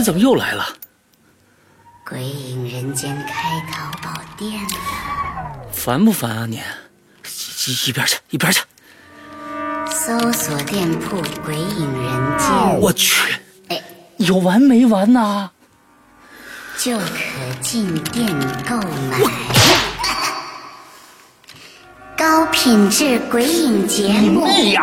你怎么又来了？鬼影人间开淘宝店了，烦不烦啊你？一一边去，一边去！搜索店铺“鬼影人间我去，哎，有完没完呐？”，就可进店购买。高品质鬼影节目，哎呀，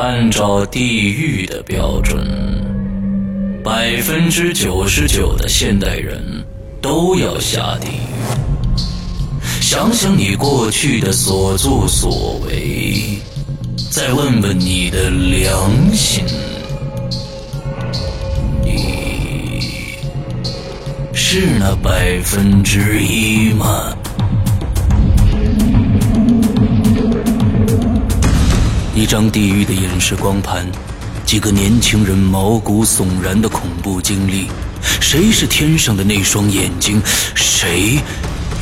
按照地狱的标准，百分之九十九的现代人都要下地狱。想想你过去的所作所为，再问问你的良心，你是那百分之一吗？一张地狱的演示光盘，几个年轻人毛骨悚然的恐怖经历。谁是天上的那双眼睛？谁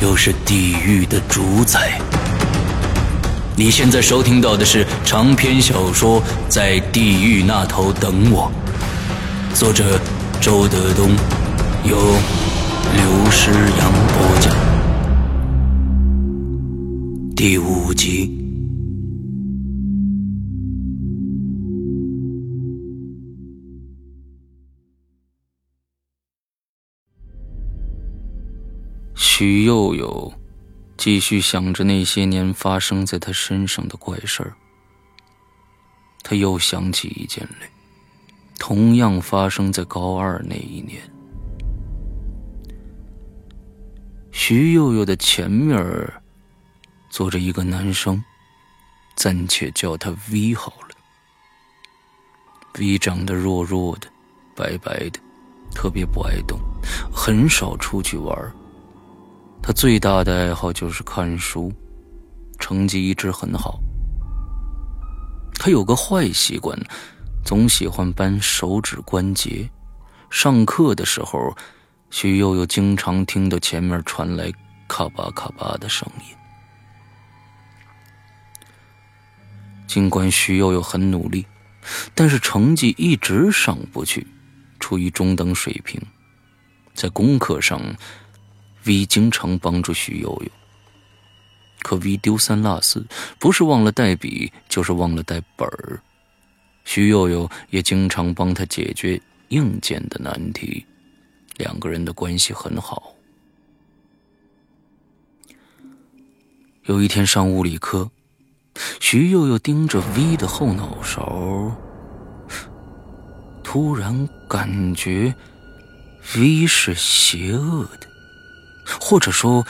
又是地狱的主宰？你现在收听到的是长篇小说《在地狱那头等我》，作者周德东，由刘诗阳播讲，第五集。许佑佑继续想着那些年发生在他身上的怪事儿，他又想起一件来，同样发生在高二那一年。徐佑佑的前面坐着一个男生，暂且叫他 V 好了。V 长得弱弱的，白白的，特别不爱动，很少出去玩儿。他最大的爱好就是看书，成绩一直很好。他有个坏习惯，总喜欢扳手指关节。上课的时候，徐悠悠经常听到前面传来咔吧咔吧的声音。尽管徐悠悠很努力，但是成绩一直上不去，处于中等水平。在功课上。V 经常帮助徐悠悠，可 V 丢三落四，不是忘了带笔，就是忘了带本儿。徐悠悠也经常帮他解决硬件的难题，两个人的关系很好。有一天上物理课，徐悠悠盯着 V 的后脑勺，突然感觉 V 是邪恶的。或者说，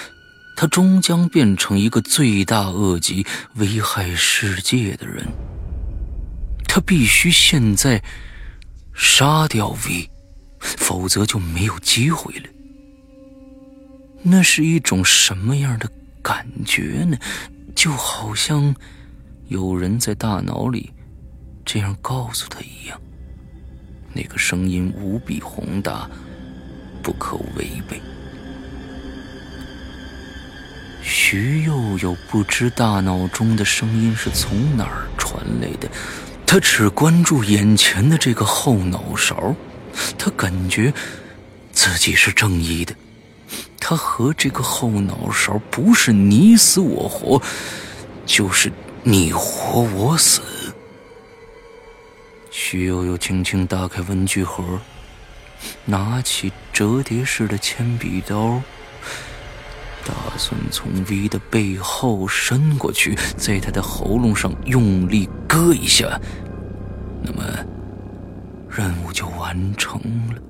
他终将变成一个罪大恶极、危害世界的人。他必须现在杀掉 V，否则就没有机会了。那是一种什么样的感觉呢？就好像有人在大脑里这样告诉他一样。那个声音无比宏大，不可违背。徐佑佑不知大脑中的声音是从哪儿传来的，他只关注眼前的这个后脑勺，他感觉自己是正义的，他和这个后脑勺不是你死我活，就是你活我死。徐悠悠轻轻打开文具盒，拿起折叠式的铅笔刀。打算从 V 的背后伸过去，在他的喉咙上用力割一下，那么任务就完成了。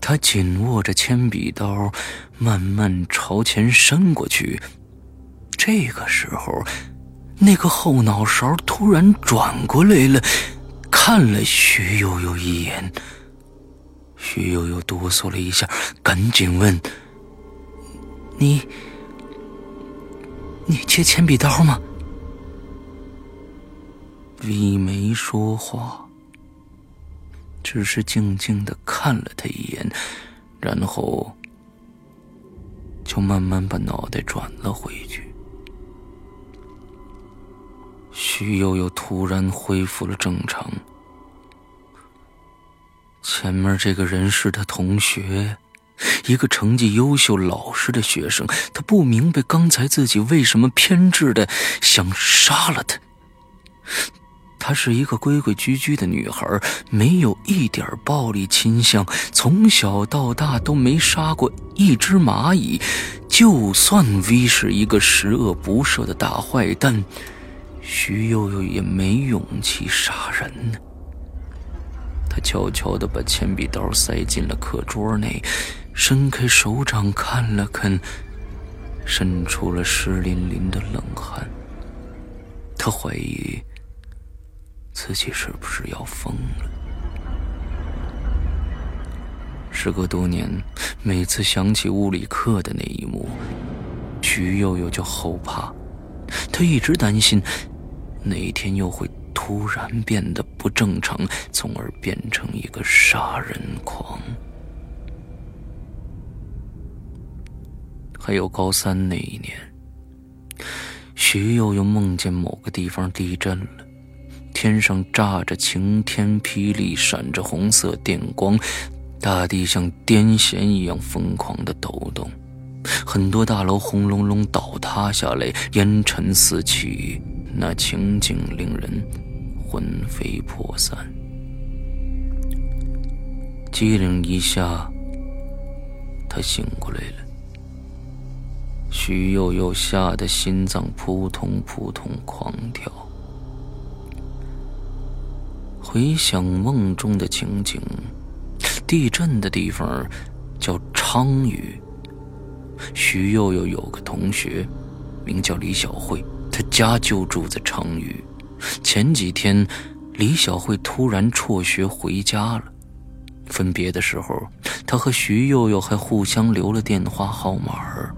他紧握着铅笔刀，慢慢朝前伸过去，这个时候，那个后脑勺突然转过来了，看了徐悠悠一眼。徐悠悠哆嗦了一下，赶紧问：“你，你借铅笔刀吗？”V 没说话，只是静静的看了他一眼，然后就慢慢把脑袋转了回去。徐悠悠突然恢复了正常。前面这个人是他同学，一个成绩优秀、老实的学生。他不明白刚才自己为什么偏执的想杀了他。她是一个规规矩矩的女孩，没有一点暴力倾向，从小到大都没杀过一只蚂蚁。就算 V 是一个十恶不赦的大坏蛋，徐悠悠也没勇气杀人呢。他悄悄地把铅笔刀塞进了课桌内，伸开手掌看了看，渗出了湿淋淋的冷汗。他怀疑自己是不是要疯了。时隔多年，每次想起物理课的那一幕，徐悠悠就后怕。他一直担心，哪天又会。突然变得不正常，从而变成一个杀人狂。还有高三那一年，徐悠悠梦见某个地方地震了，天上炸着晴天霹雳，闪着红色电光，大地像癫痫一样疯狂的抖动，很多大楼轰隆隆倒塌下来，烟尘四起。那情景令人魂飞魄散，机灵一下，他醒过来了。徐悠悠吓得心脏扑通扑通狂跳。回想梦中的情景，地震的地方叫昌余。徐悠悠有个同学，名叫李小慧。他家就住在昌余。前几天，李小慧突然辍学回家了。分别的时候，他和徐佑佑还互相留了电话号码。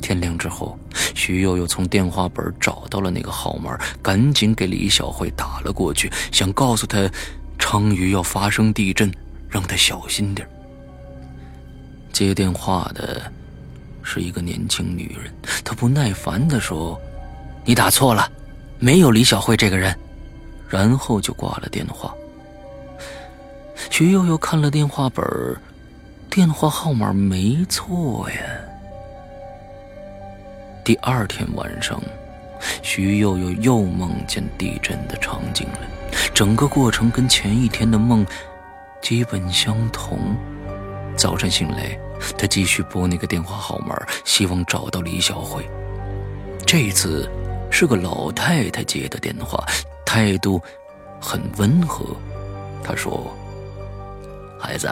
天亮之后，徐佑佑从电话本找到了那个号码，赶紧给李小慧打了过去，想告诉她，昌鱼要发生地震，让她小心点。接电话的。是一个年轻女人，她不耐烦地说：“你打错了，没有李小慧这个人。”然后就挂了电话。徐悠悠看了电话本电话号码没错呀。第二天晚上，徐悠悠又梦见地震的场景了，整个过程跟前一天的梦基本相同。早晨醒来。他继续拨那个电话号码，希望找到李小慧。这次是个老太太接的电话，态度很温和。她说：“孩子，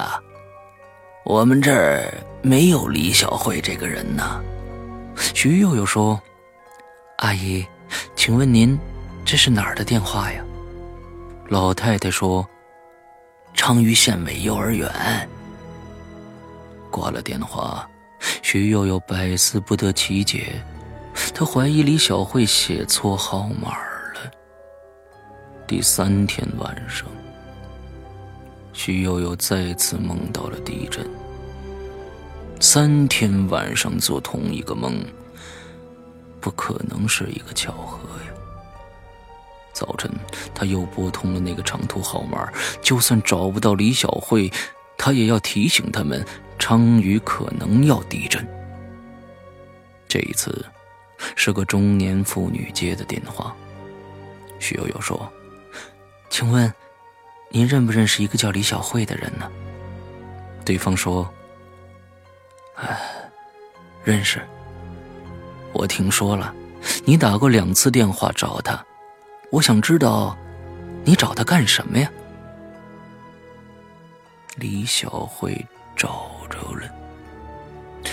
我们这儿没有李小慧这个人呢。”徐悠悠说：“阿姨，请问您这是哪儿的电话呀？”老太太说：“昌余县委幼儿园。”挂了电话，徐悠悠百思不得其解，他怀疑李小慧写错号码了。第三天晚上，徐悠悠再次梦到了地震。三天晚上做同一个梦，不可能是一个巧合呀。早晨，他又拨通了那个长途号码，就算找不到李小慧，他也要提醒他们。昌宇可能要地震。这一次，是个中年妇女接的电话。许悠悠说：“请问，您认不认识一个叫李小慧的人呢？”对方说：“哎，认识。我听说了，你打过两次电话找她，我想知道，你找她干什么呀？”李小慧找。着了，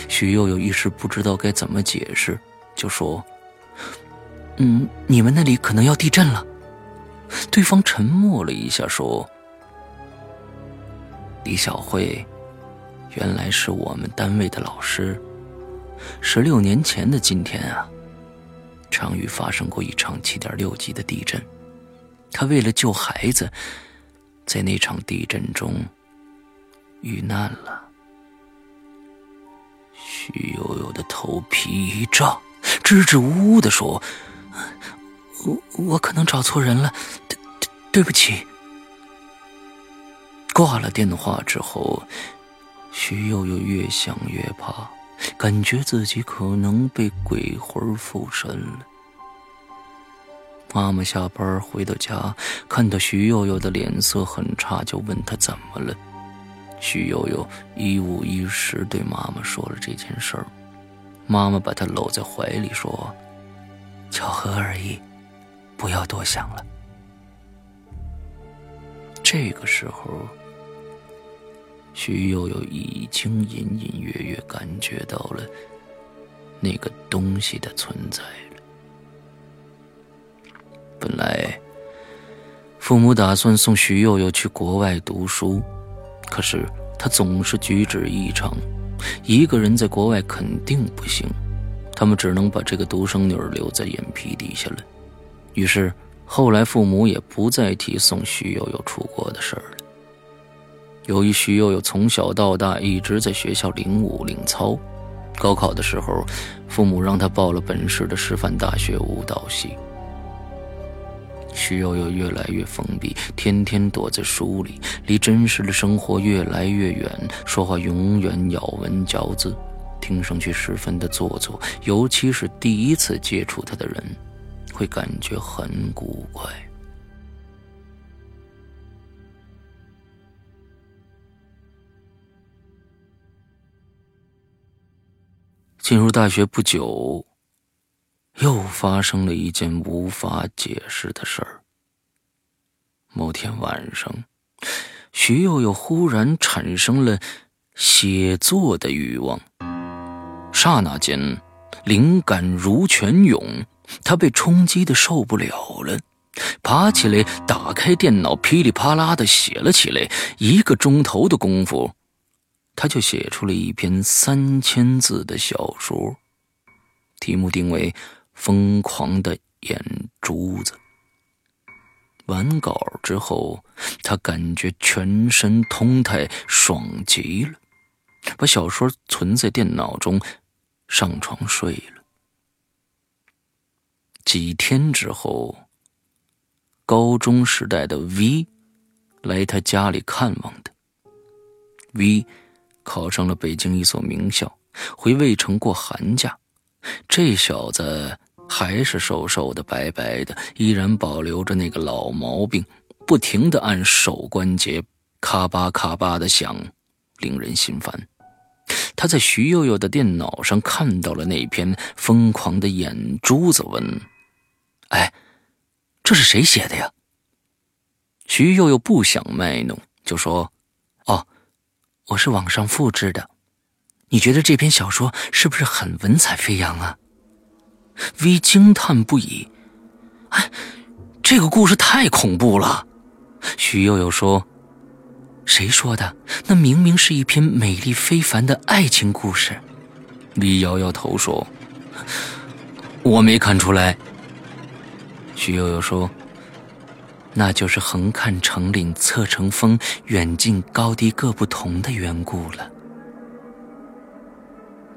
许悠悠一时不知道该怎么解释，就说：“嗯，你们那里可能要地震了。”对方沉默了一下，说：“李小慧，原来是我们单位的老师。十六年前的今天啊，昌宇发生过一场七点六级的地震，他为了救孩子，在那场地震中遇难了。”徐悠悠的头皮一炸，支支吾吾的说：“我我可能找错人了，对对对不起。”挂了电话之后，徐悠悠越想越怕，感觉自己可能被鬼魂附身了。妈妈下班回到家，看到徐悠悠的脸色很差，就问她怎么了。徐悠悠一五一十对妈妈说了这件事儿，妈妈把她搂在怀里说：“巧合而已，不要多想了。”这个时候，徐悠悠已经隐隐约约感觉到了那个东西的存在了。本来，父母打算送徐悠悠去国外读书。可是他总是举止异常，一个人在国外肯定不行，他们只能把这个独生女儿留在眼皮底下了。于是后来父母也不再提送徐悠悠出国的事儿了。由于徐悠悠从小到大一直在学校领舞领操，高考的时候，父母让他报了本市的师范大学舞蹈系。徐悠悠越来越封闭，天天躲在书里，离真实的生活越来越远，说话永远咬文嚼字，听上去十分的做作。尤其是第一次接触他的人，会感觉很古怪。进入大学不久。又发生了一件无法解释的事儿。某天晚上，徐悠悠忽然产生了写作的欲望，刹那间，灵感如泉涌，他被冲击的受不了了，爬起来，打开电脑，噼里啪啦的写了起来。一个钟头的功夫，他就写出了一篇三千字的小说，题目定为。疯狂的眼珠子。完稿之后，他感觉全身通泰，爽极了，把小说存在电脑中，上床睡了。几天之后，高中时代的 V 来他家里看望他。V 考上了北京一所名校，回魏城过寒假。这小子。还是瘦瘦的、白白的，依然保留着那个老毛病，不停的按手关节，咔吧咔吧的响，令人心烦。他在徐悠悠的电脑上看到了那篇疯狂的眼珠子，问：“哎，这是谁写的呀？”徐悠悠不想卖弄，就说：“哦，我是网上复制的。你觉得这篇小说是不是很文采飞扬啊？” V 惊叹不已：“哎，这个故事太恐怖了。”徐悠悠说：“谁说的？那明明是一篇美丽非凡的爱情故事。”V 摇摇头说：“我没看出来。”徐悠悠说：“那就是横看成岭侧成峰，远近高低各不同的缘故了。”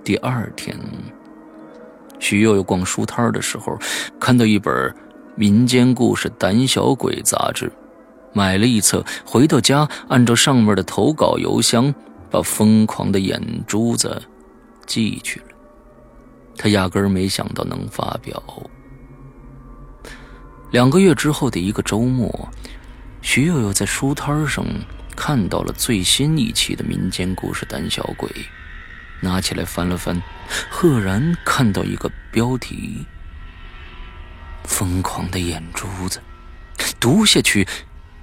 第二天。徐悠悠逛书摊的时候，看到一本民间故事《胆小鬼》杂志，买了一册，回到家按照上面的投稿邮箱，把疯狂的眼珠子寄去了。他压根儿没想到能发表。两个月之后的一个周末，徐悠悠在书摊上看到了最新一期的民间故事《胆小鬼》。拿起来翻了翻，赫然看到一个标题：“疯狂的眼珠子。”读下去，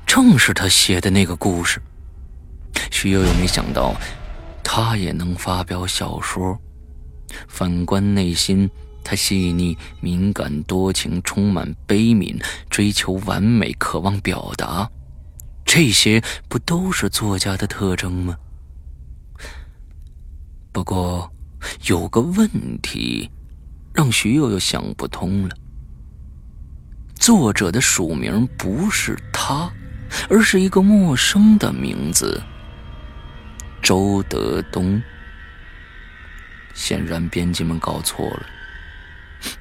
正是他写的那个故事。徐悠悠没想到，他也能发表小说。反观内心，他细腻、敏感、多情，充满悲悯，追求完美，渴望表达，这些不都是作家的特征吗？不过，有个问题让徐悠悠想不通了：作者的署名不是他，而是一个陌生的名字——周德东。显然，编辑们搞错了。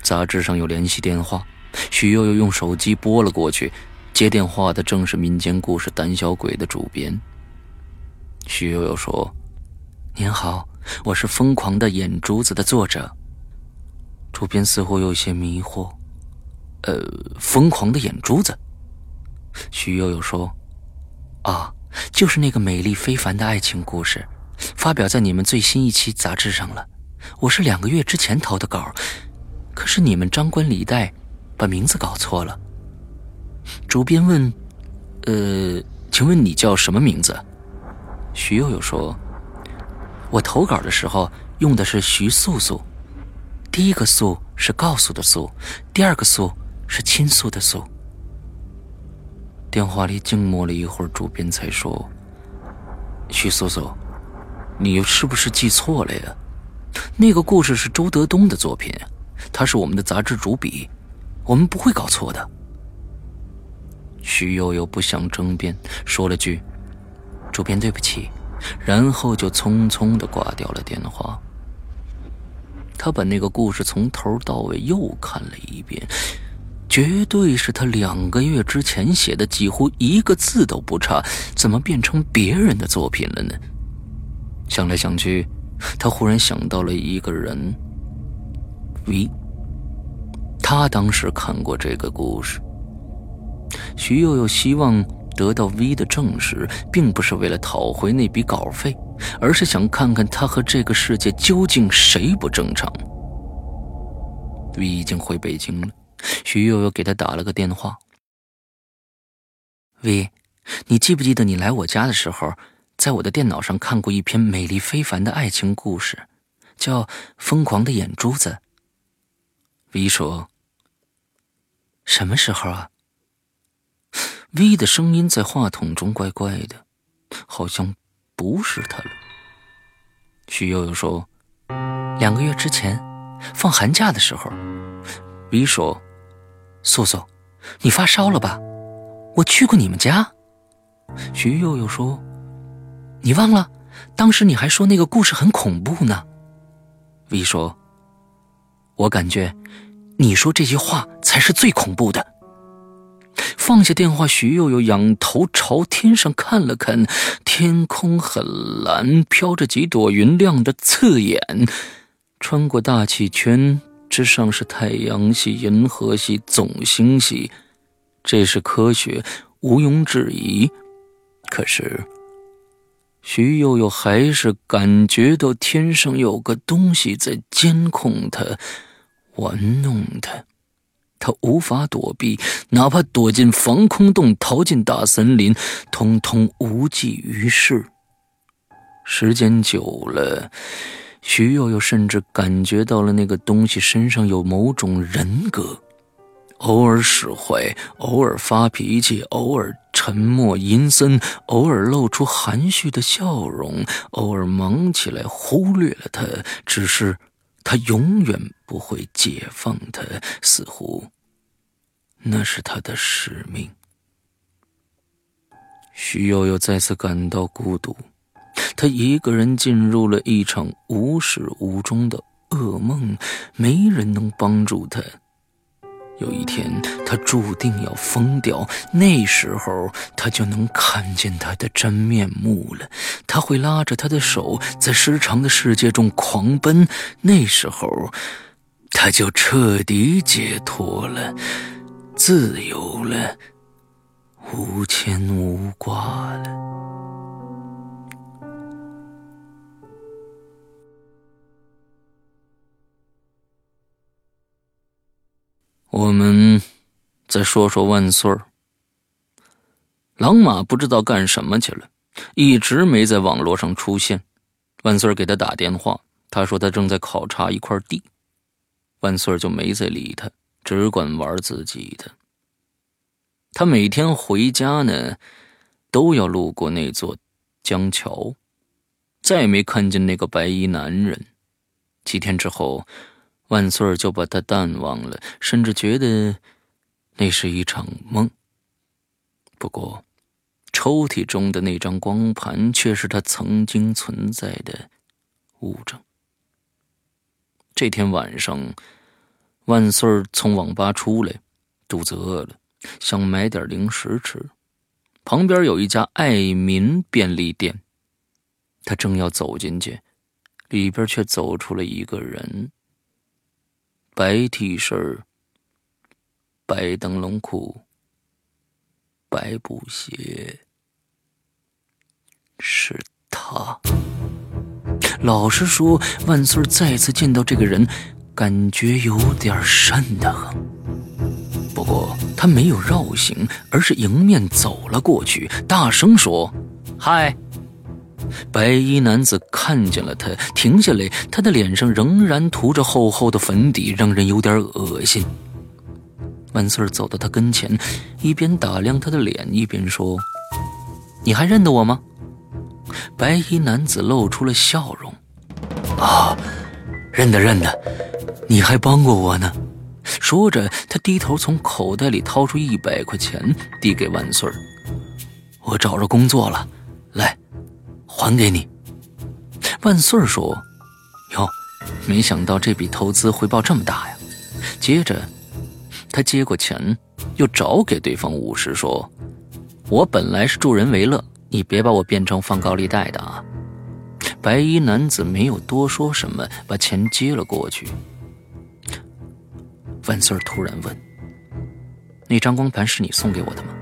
杂志上有联系电话，许悠悠用手机拨了过去。接电话的正是民间故事《胆小鬼》的主编。许悠悠说：“您好，我是《疯狂的眼珠子》的作者。”主编似乎有些迷惑：“呃，疯狂的眼珠子？”徐悠悠说：“啊，就是那个美丽非凡的爱情故事，发表在你们最新一期杂志上了。我是两个月之前投的稿。”可是你们张冠李戴，把名字搞错了。主编问：“呃，请问你叫什么名字？”徐悠悠说：“我投稿的时候用的是徐素素，第一个‘素’是告诉的‘素’，第二个‘素’是倾诉的‘素’。”电话里静默了一会儿，主编才说：“徐素素，你是不是记错了呀？那个故事是周德东的作品。”他是我们的杂志主笔，我们不会搞错的。徐悠悠不想争辩，说了句：“主编，对不起。”然后就匆匆的挂掉了电话。他把那个故事从头到尾又看了一遍，绝对是他两个月之前写的，几乎一个字都不差。怎么变成别人的作品了呢？想来想去，他忽然想到了一个人。V，他当时看过这个故事。徐悠悠希望得到 V 的证实，并不是为了讨回那笔稿费，而是想看看他和这个世界究竟谁不正常。V 已经回北京了，徐悠悠给他打了个电话。V，你记不记得你来我家的时候，在我的电脑上看过一篇美丽非凡的爱情故事，叫《疯狂的眼珠子》。V 说：“什么时候啊？”V 的声音在话筒中怪怪的，好像不是他了。徐悠悠说：“两个月之前，放寒假的时候。”V 说：“素素，你发烧了吧？我去过你们家。”徐悠悠说：“你忘了？当时你还说那个故事很恐怖呢。”V 说。我感觉，你说这些话才是最恐怖的。放下电话，徐悠悠仰头朝天上看了看，天空很蓝，飘着几朵云，亮得刺眼。穿过大气圈之上是太阳系、银河系、总星系，这是科学，毋庸置疑。可是，徐悠悠还是感觉到天上有个东西在监控他。玩弄他，他无法躲避，哪怕躲进防空洞、逃进大森林，通通无济于事。时间久了，徐悠悠甚至感觉到了那个东西身上有某种人格：偶尔使坏，偶尔发脾气，偶尔沉默阴森，偶尔露出含蓄的笑容，偶尔忙起来忽略了他，只是。他永远不会解放他，似乎那是他的使命。徐悠悠再次感到孤独，他一个人进入了一场无始无终的噩梦，没人能帮助他。有一天，他注定要疯掉，那时候他就能看见他的真面目了。他会拉着他的手，在失常的世界中狂奔，那时候他就彻底解脱了，自由了，无牵无挂了。我们再说说万岁儿。狼马不知道干什么去了，一直没在网络上出现。万岁儿给他打电话，他说他正在考察一块地。万岁儿就没再理他，只管玩自己的。他每天回家呢，都要路过那座江桥，再没看见那个白衣男人。几天之后，万岁儿就把他淡忘了，甚至觉得那是一场梦。不过，抽屉中的那张光盘却是他曾经存在的物证。这天晚上，万岁儿从网吧出来，肚子饿了，想买点零食吃。旁边有一家爱民便利店，他正要走进去，里边却走出了一个人：白 T 恤、白灯笼裤、白布鞋，是他。老实说，万岁再次见到这个人，感觉有点瘆得慌。不过他没有绕行，而是迎面走了过去，大声说：“嗨！”白衣男子看见了他，停下来，他的脸上仍然涂着厚厚的粉底，让人有点恶心。万岁走到他跟前，一边打量他的脸，一边说：“你还认得我吗？”白衣男子露出了笑容：“啊，认得认得，你还帮过我呢。”说着，他低头从口袋里掏出一百块钱，递给万岁我找着工作了，来，还给你。”万岁说：“哟，没想到这笔投资回报这么大呀！”接着，他接过钱，又找给对方五十，说：“我本来是助人为乐。”你别把我变成放高利贷的啊！白衣男子没有多说什么，把钱接了过去。万岁儿突然问：“那张光盘是你送给我的吗？”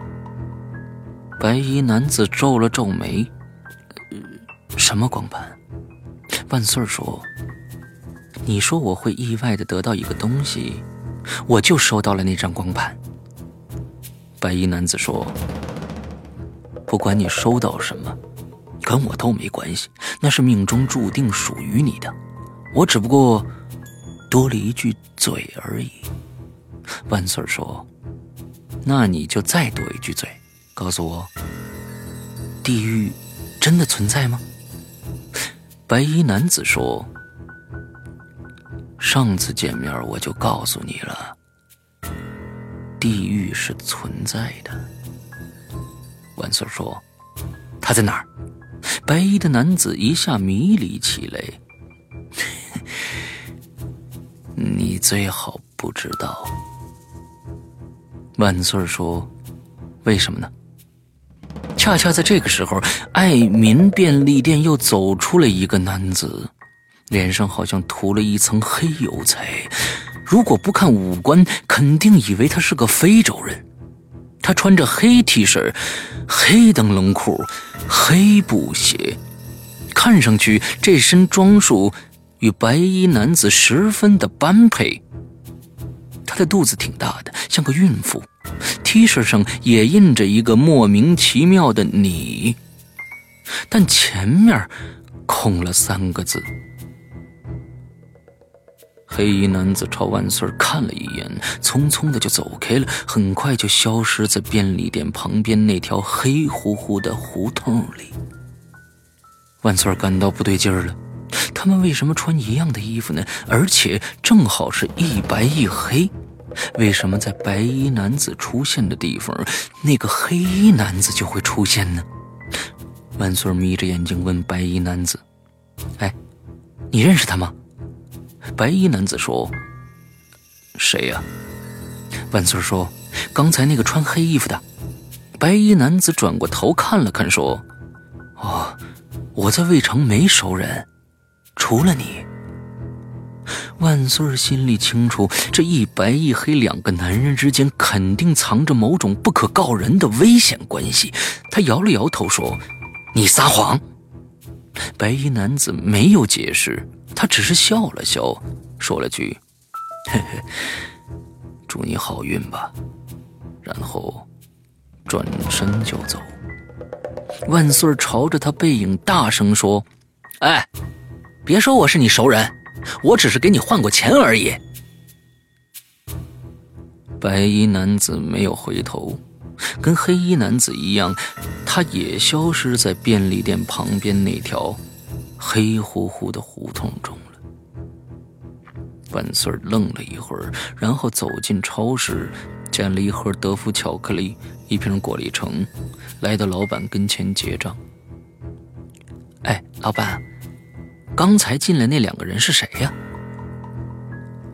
白衣男子皱了皱眉：“什么光盘？”万岁儿说：“你说我会意外的得到一个东西，我就收到了那张光盘。”白衣男子说。不管你收到什么，跟我都没关系，那是命中注定属于你的。我只不过多了一句嘴而已。万岁说：“那你就再多一句嘴，告诉我，地狱真的存在吗？”白衣男子说：“上次见面我就告诉你了，地狱是存在的。”万岁说：“他在哪儿？”白衣的男子一下迷离起来。你最好不知道。万岁说：“为什么呢？”恰恰在这个时候，爱民便利店又走出了一个男子，脸上好像涂了一层黑油彩。如果不看五官，肯定以为他是个非洲人。他穿着黑 T 恤、黑灯笼裤、黑布鞋，看上去这身装束与白衣男子十分的般配。他的肚子挺大的，像个孕妇，T 恤上也印着一个莫名其妙的“你”，但前面空了三个字。黑衣男子朝万岁看了一眼，匆匆的就走开了，很快就消失在便利店旁边那条黑乎乎的胡同里。万岁感到不对劲儿了，他们为什么穿一样的衣服呢？而且正好是一白一黑，为什么在白衣男子出现的地方，那个黑衣男子就会出现呢？万岁眯着眼睛问白衣男子：“哎，你认识他吗？”白衣男子说：“谁呀？”万岁说：“刚才那个穿黑衣服的。”白衣男子转过头看了看，说：“哦，我在魏城没熟人，除了你。”万岁心里清楚，这一白一黑两个男人之间肯定藏着某种不可告人的危险关系。他摇了摇头说：“你撒谎。”白衣男子没有解释。他只是笑了笑，说了句：“嘿嘿，祝你好运吧。”然后转身就走。万岁朝着他背影大声说：“哎，别说我是你熟人，我只是给你换过钱而已。”白衣男子没有回头，跟黑衣男子一样，他也消失在便利店旁边那条黑乎乎的胡同中了。万岁愣了一会儿，然后走进超市，捡了一盒德芙巧克力，一瓶果粒橙，来到老板跟前结账。哎，老板，刚才进来那两个人是谁呀？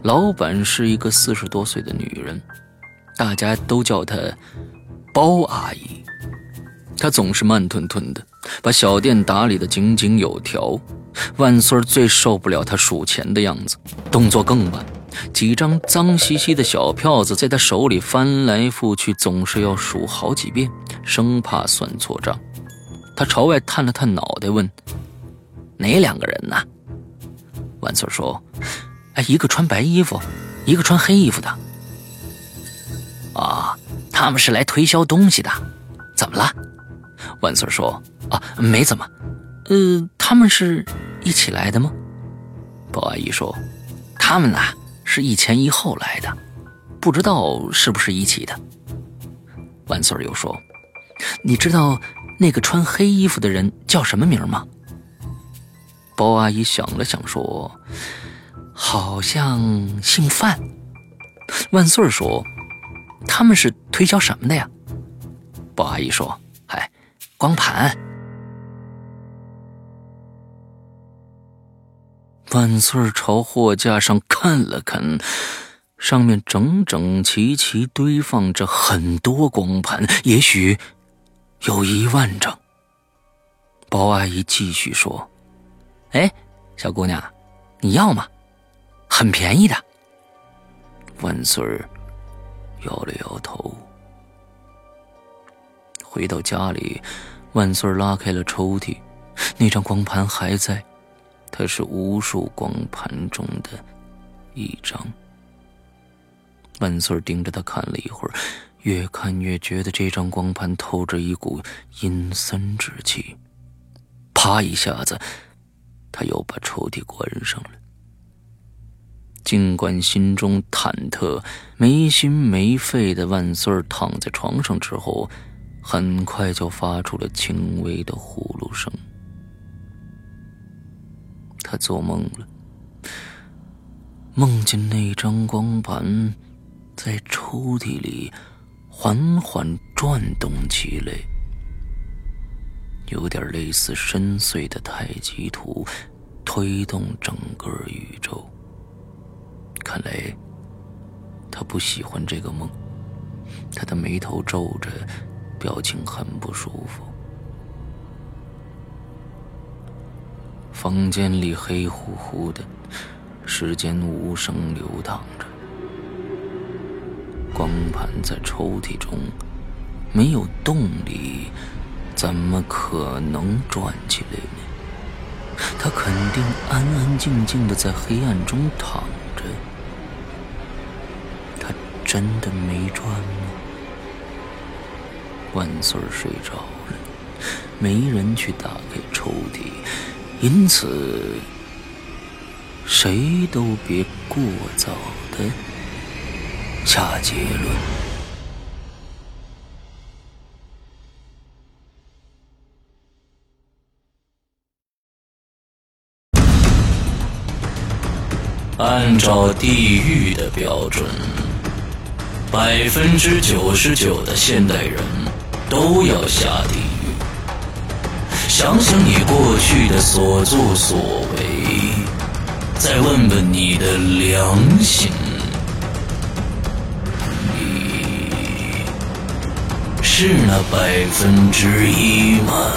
老板是一个四十多岁的女人，大家都叫她包阿姨。她总是慢吞吞的，把小店打理的井井有条。万岁最受不了他数钱的样子，动作更慢，几张脏兮兮的小票子在他手里翻来覆去，总是要数好几遍，生怕算错账。他朝外探了探脑袋，问：“哪两个人呢？”万岁说。哎，一个穿白衣服，一个穿黑衣服的。啊，他们是来推销东西的。怎么了？万岁说：“啊，没怎么。呃，他们是一起来的吗？”包阿姨说：“他们呐，是一前一后来的，不知道是不是一起的。”万岁儿又说：“你知道那个穿黑衣服的人叫什么名吗？”包阿姨想了想说。好像姓范。万岁儿说：“他们是推销什么的呀？”包阿姨说：“嗨，光盘。”万岁朝货架上看了看，上面整整齐齐堆放着很多光盘，也许有一万张。包阿姨继续说：“哎，小姑娘，你要吗？”很便宜的。万岁儿摇了摇头。回到家里，万岁儿拉开了抽屉，那张光盘还在，它是无数光盘中的一张。万岁盯着他看了一会儿，越看越觉得这张光盘透着一股阴森之气。啪一下子，他又把抽屉关上了。尽管心中忐忑，没心没肺的万岁躺在床上之后，很快就发出了轻微的呼噜声。他做梦了，梦见那张光盘在抽屉里缓缓转动起来，有点类似深邃的太极图，推动整个宇宙。看来，他不喜欢这个梦。他的眉头皱着，表情很不舒服。房间里黑乎乎的，时间无声流淌着。光盘在抽屉中没有动力，怎么可能转起来呢？他肯定安安静静的在黑暗中躺着。他真的没转吗？万岁睡着了，没人去打开抽屉，因此谁都别过早的下结论。按照地狱的标准。百分之九十九的现代人都要下地。想想你过去的所作所为，再问问你的良心，你是那百分之一吗？